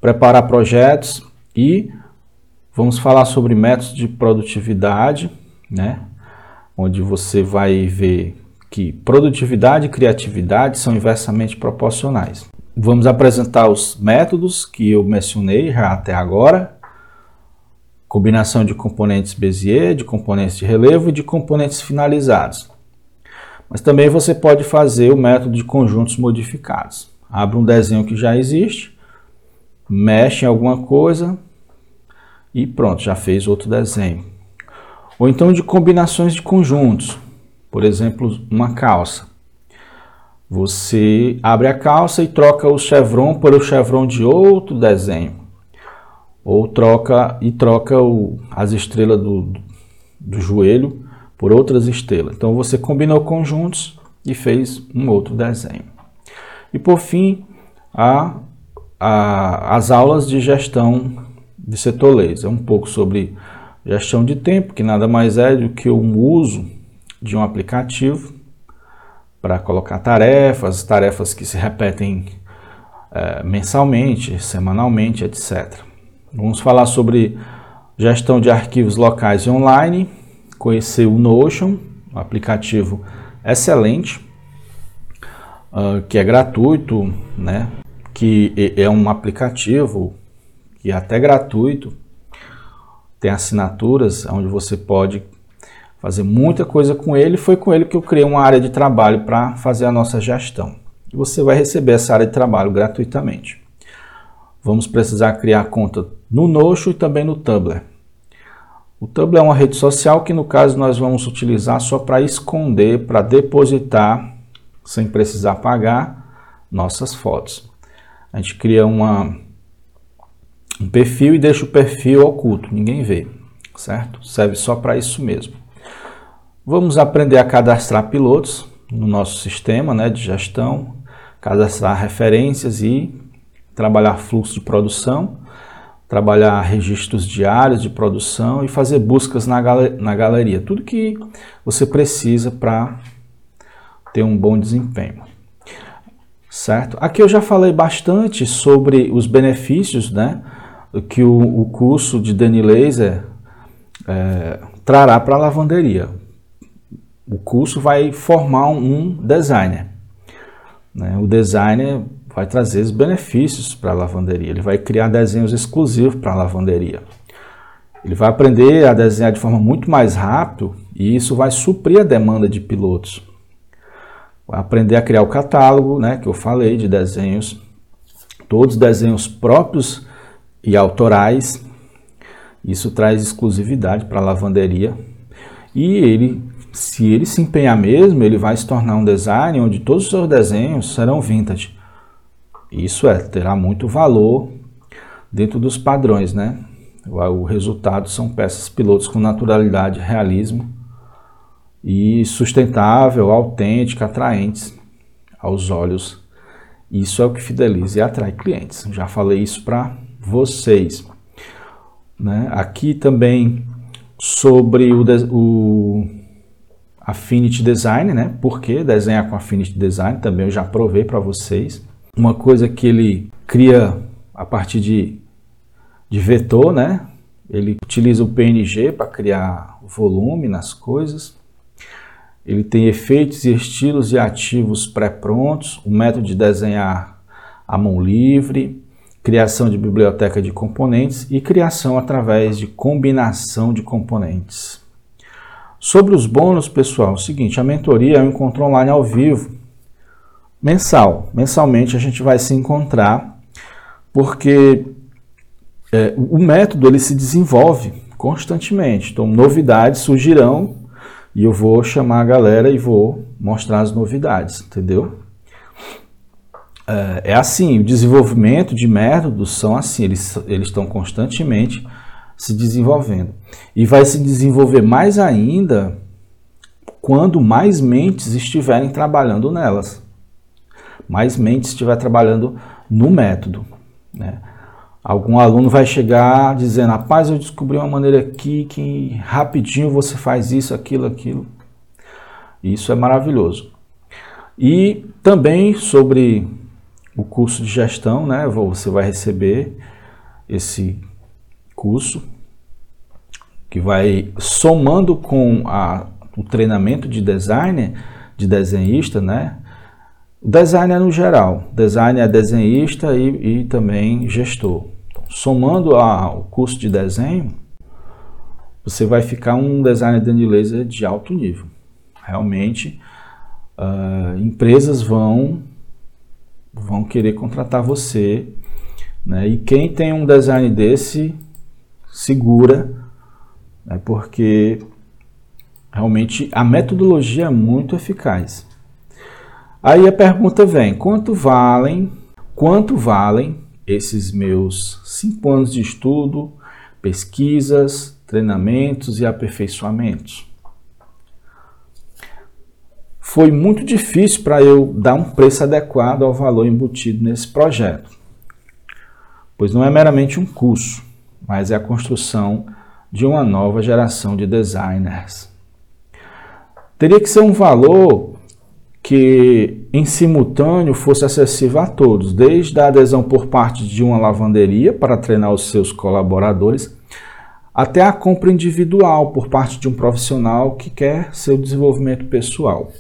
preparar projetos e vamos falar sobre métodos de produtividade, né? onde você vai ver que produtividade e criatividade são inversamente proporcionais. Vamos apresentar os métodos que eu mencionei já até agora, combinação de componentes Bezier, de componentes de relevo e de componentes finalizados. Mas também você pode fazer o método de conjuntos modificados. Abre um desenho que já existe, mexe em alguma coisa e pronto, já fez outro desenho. Ou então de combinações de conjuntos. Por exemplo, uma calça. Você abre a calça e troca o chevron por chevron de outro desenho. Ou troca e troca o, as estrelas do, do joelho por outras estrelas. Então você combinou conjuntos e fez um outro desenho. E por fim, a, a, as aulas de gestão de setor laser. Um pouco sobre gestão de tempo, que nada mais é do que o uso de um aplicativo para colocar tarefas, tarefas que se repetem é, mensalmente, semanalmente, etc. Vamos falar sobre gestão de arquivos locais e online, conhecer o Notion, um aplicativo excelente, uh, que é gratuito, né? que é um aplicativo que é até gratuito, tem assinaturas onde você pode fazer muita coisa com ele. Foi com ele que eu criei uma área de trabalho para fazer a nossa gestão. E você vai receber essa área de trabalho gratuitamente. Vamos precisar criar conta no Notion e também no Tumblr. O Tumblr é uma rede social que, no caso, nós vamos utilizar só para esconder, para depositar, sem precisar pagar, nossas fotos. A gente cria uma, um perfil e deixa o perfil oculto, ninguém vê, certo? Serve só para isso mesmo. Vamos aprender a cadastrar pilotos no nosso sistema né, de gestão, cadastrar referências e trabalhar fluxo de produção, trabalhar registros diários de produção e fazer buscas na, gal na galeria. Tudo que você precisa para ter um bom desempenho. Certo? Aqui eu já falei bastante sobre os benefícios né, que o, o curso de Dani Laser é, trará para a lavanderia o curso vai formar um designer. Né? O designer vai trazer os benefícios para a lavanderia, ele vai criar desenhos exclusivos para a lavanderia. Ele vai aprender a desenhar de forma muito mais rápido e isso vai suprir a demanda de pilotos. Vai aprender a criar o catálogo, né, que eu falei, de desenhos, todos desenhos próprios e autorais. Isso traz exclusividade para a lavanderia. E ele se ele se empenhar mesmo, ele vai se tornar um design onde todos os seus desenhos serão vintage. Isso é, terá muito valor dentro dos padrões, né? O resultado são peças pilotos com naturalidade, realismo e sustentável, autêntica, atraentes aos olhos. Isso é o que fideliza e atrai clientes. Já falei isso para vocês. Né? Aqui também sobre o, o Affinity Design, né? Por que desenhar com Affinity Design? Também eu já provei para vocês. Uma coisa que ele cria a partir de, de vetor, né? Ele utiliza o PNG para criar volume nas coisas. ele tem efeitos e estilos e ativos pré-prontos, o método de desenhar à mão livre, criação de biblioteca de componentes e criação através de combinação de componentes. Sobre os bônus, pessoal, é o seguinte, a mentoria é um encontro online ao vivo, mensal. Mensalmente a gente vai se encontrar, porque é, o método ele se desenvolve constantemente. Então, novidades surgirão e eu vou chamar a galera e vou mostrar as novidades, entendeu? É, é assim, o desenvolvimento de métodos são assim, eles, eles estão constantemente se desenvolvendo. E vai se desenvolver mais ainda quando mais mentes estiverem trabalhando nelas. Mais mentes estiver trabalhando no método. Né? Algum aluno vai chegar dizendo, rapaz, eu descobri uma maneira aqui que rapidinho você faz isso, aquilo, aquilo. Isso é maravilhoso. E também sobre o curso de gestão, né? Você vai receber esse curso que vai somando com a, o treinamento de designer, de desenhista, né? O designer no geral, designer é desenhista e, e também gestor somando ao curso de desenho, você vai ficar um designer de laser de alto nível. Realmente, uh, empresas vão vão querer contratar você, né? E quem tem um design desse segura, né? Porque realmente a metodologia é muito eficaz. Aí a pergunta vem: quanto valem? Quanto valem esses meus cinco anos de estudo, pesquisas, treinamentos e aperfeiçoamentos. Foi muito difícil para eu dar um preço adequado ao valor embutido nesse projeto, pois não é meramente um curso, mas é a construção de uma nova geração de designers. Teria que ser um valor que em simultâneo fosse acessível a todos, desde a adesão por parte de uma lavanderia para treinar os seus colaboradores, até a compra individual por parte de um profissional que quer seu desenvolvimento pessoal.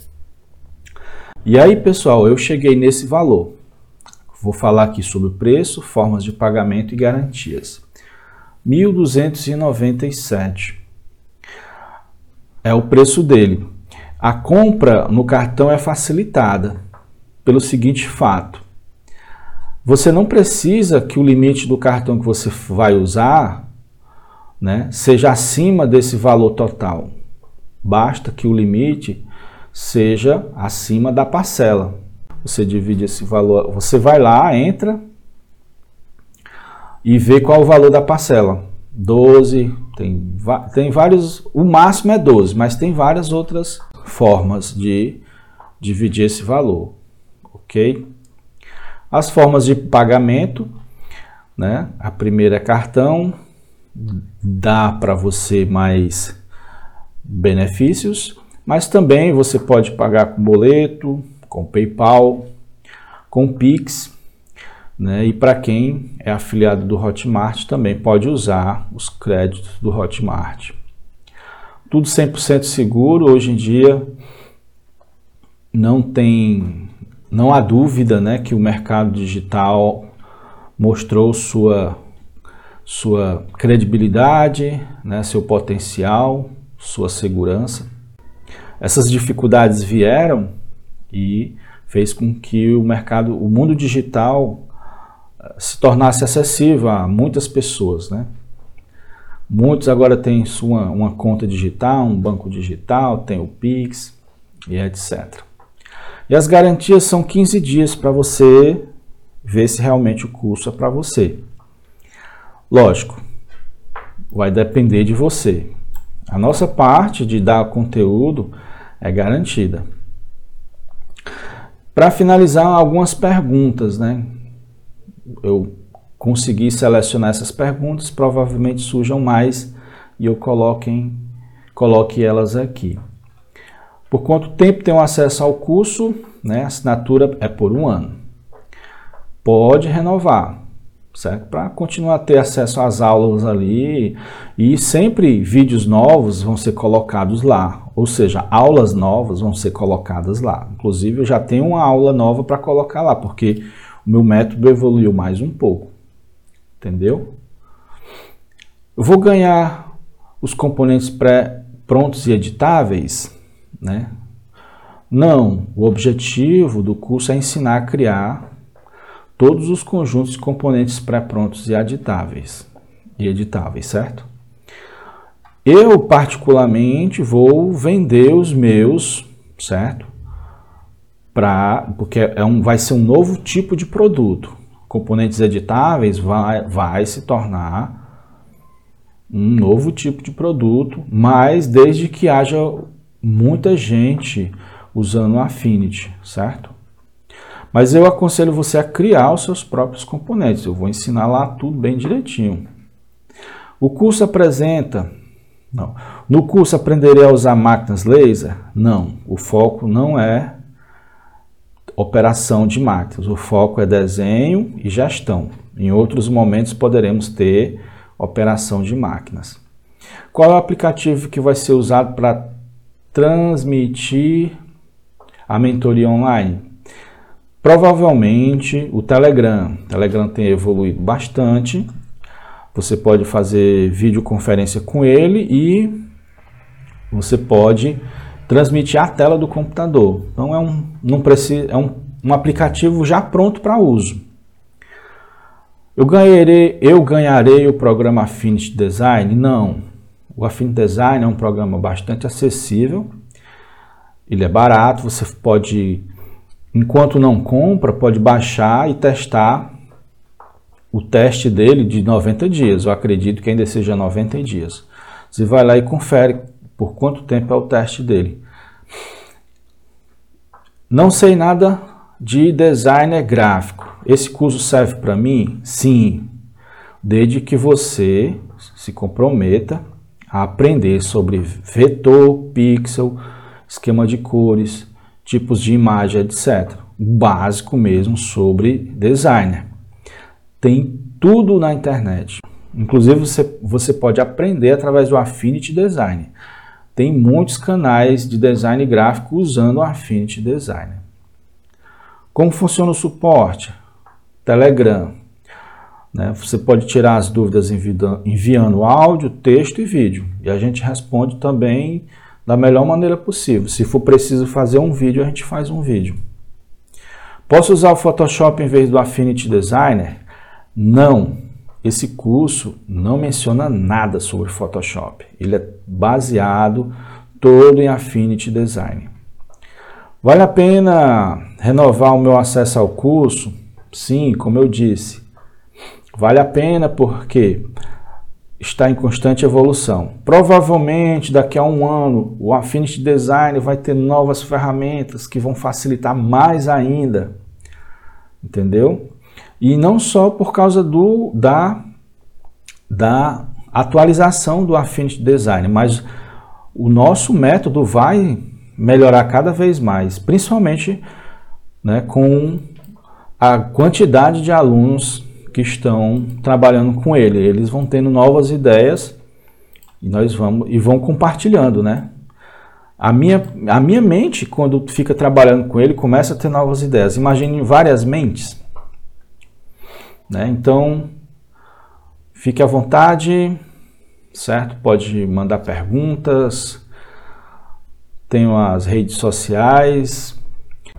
E aí, pessoal, eu cheguei nesse valor. Vou falar aqui sobre preço, formas de pagamento e garantias. 1.297 é o preço dele. A compra no cartão é facilitada pelo seguinte fato: você não precisa que o limite do cartão que você vai usar né, seja acima desse valor total. Basta que o limite seja acima da parcela. Você divide esse valor, você vai lá, entra e vê qual o valor da parcela. 12, tem, tem vários, o máximo é 12, mas tem várias outras formas de dividir esse valor, ok? As formas de pagamento, né? A primeira é cartão, dá para você mais benefícios, mas também você pode pagar com boleto, com PayPal, com Pix, né? E para quem é afiliado do Hotmart também pode usar os créditos do Hotmart tudo 100% seguro. Hoje em dia não tem, não há dúvida, né, que o mercado digital mostrou sua sua credibilidade, né, seu potencial, sua segurança. Essas dificuldades vieram e fez com que o mercado, o mundo digital se tornasse acessível a muitas pessoas, né? Muitos agora têm sua, uma conta digital, um banco digital, tem o Pix e etc. E as garantias são 15 dias para você ver se realmente o curso é para você. Lógico, vai depender de você. A nossa parte de dar conteúdo é garantida. Para finalizar, algumas perguntas, né? Eu conseguir selecionar essas perguntas, provavelmente surjam mais e eu coloquem, coloque elas aqui. Por quanto tempo tenho acesso ao curso? Né? A assinatura é por um ano. Pode renovar. certo? Para continuar a ter acesso às aulas ali e sempre vídeos novos vão ser colocados lá, ou seja, aulas novas vão ser colocadas lá. Inclusive eu já tenho uma aula nova para colocar lá, porque meu método evoluiu mais um pouco. Entendeu? Eu vou ganhar os componentes pré prontos e editáveis, né? Não, o objetivo do curso é ensinar a criar todos os conjuntos de componentes pré-prontos e editáveis, e editáveis, certo? Eu, particularmente, vou vender os meus, certo? Pra, porque é um, vai ser um novo tipo de produto. Componentes editáveis vai, vai se tornar um novo tipo de produto, mas desde que haja muita gente usando o Affinity, certo? Mas eu aconselho você a criar os seus próprios componentes. Eu vou ensinar lá tudo bem direitinho. O curso apresenta. Não. No curso aprenderei a usar máquinas laser? Não. O foco não é operação de máquinas. O foco é desenho e gestão. Em outros momentos poderemos ter operação de máquinas. Qual é o aplicativo que vai ser usado para transmitir a mentoria online? Provavelmente o Telegram. O Telegram tem evoluído bastante. Você pode fazer videoconferência com ele e você pode transmitir a tela do computador. Então é um, não precisa, é um, um aplicativo já pronto para uso. Eu ganharei, eu ganharei o programa Affinity Design? Não. O Affinity Design é um programa bastante acessível. Ele é barato, você pode Enquanto não compra, pode baixar e testar o teste dele de 90 dias. Eu acredito que ainda seja 90 dias. Você vai lá e confere por quanto tempo é o teste dele. Não sei nada de designer gráfico. Esse curso serve para mim? Sim. Desde que você se comprometa a aprender sobre vetor, pixel, esquema de cores, tipos de imagem, etc. Básico mesmo sobre designer. Tem tudo na internet. Inclusive você, você pode aprender através do Affinity Design. Tem muitos canais de design gráfico usando o Affinity Design. Como funciona o suporte? Telegram. Né? Você pode tirar as dúvidas enviando áudio, texto e vídeo. E a gente responde também da melhor maneira possível. Se for preciso fazer um vídeo, a gente faz um vídeo. Posso usar o Photoshop em vez do Affinity Designer? Não. Esse curso não menciona nada sobre Photoshop. Ele é baseado todo em Affinity Design. Vale a pena renovar o meu acesso ao curso? Sim, como eu disse. Vale a pena porque está em constante evolução. Provavelmente daqui a um ano o Affinity Design vai ter novas ferramentas que vão facilitar mais ainda, entendeu? E não só por causa do da da atualização do Affinity Design, mas o nosso método vai melhorar cada vez mais, principalmente né, com a quantidade de alunos que estão trabalhando com ele. Eles vão tendo novas ideias e nós vamos e vão compartilhando, né? A minha, a minha mente, quando fica trabalhando com ele, começa a ter novas ideias. Imagine várias mentes. Né? Então, fique à vontade, certo? Pode mandar perguntas. Tenho as redes sociais.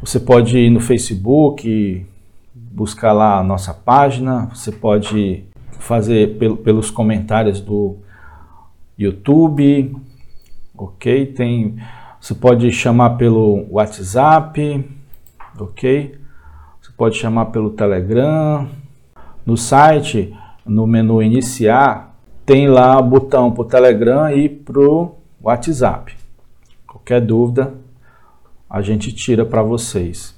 Você pode ir no Facebook, buscar lá a nossa página, você pode fazer pelo, pelos comentários do YouTube, ok? Tem, você pode chamar pelo WhatsApp, ok? Você pode chamar pelo Telegram. No site, no menu iniciar, tem lá o botão para o Telegram e para o WhatsApp. Qualquer dúvida, a gente tira para vocês.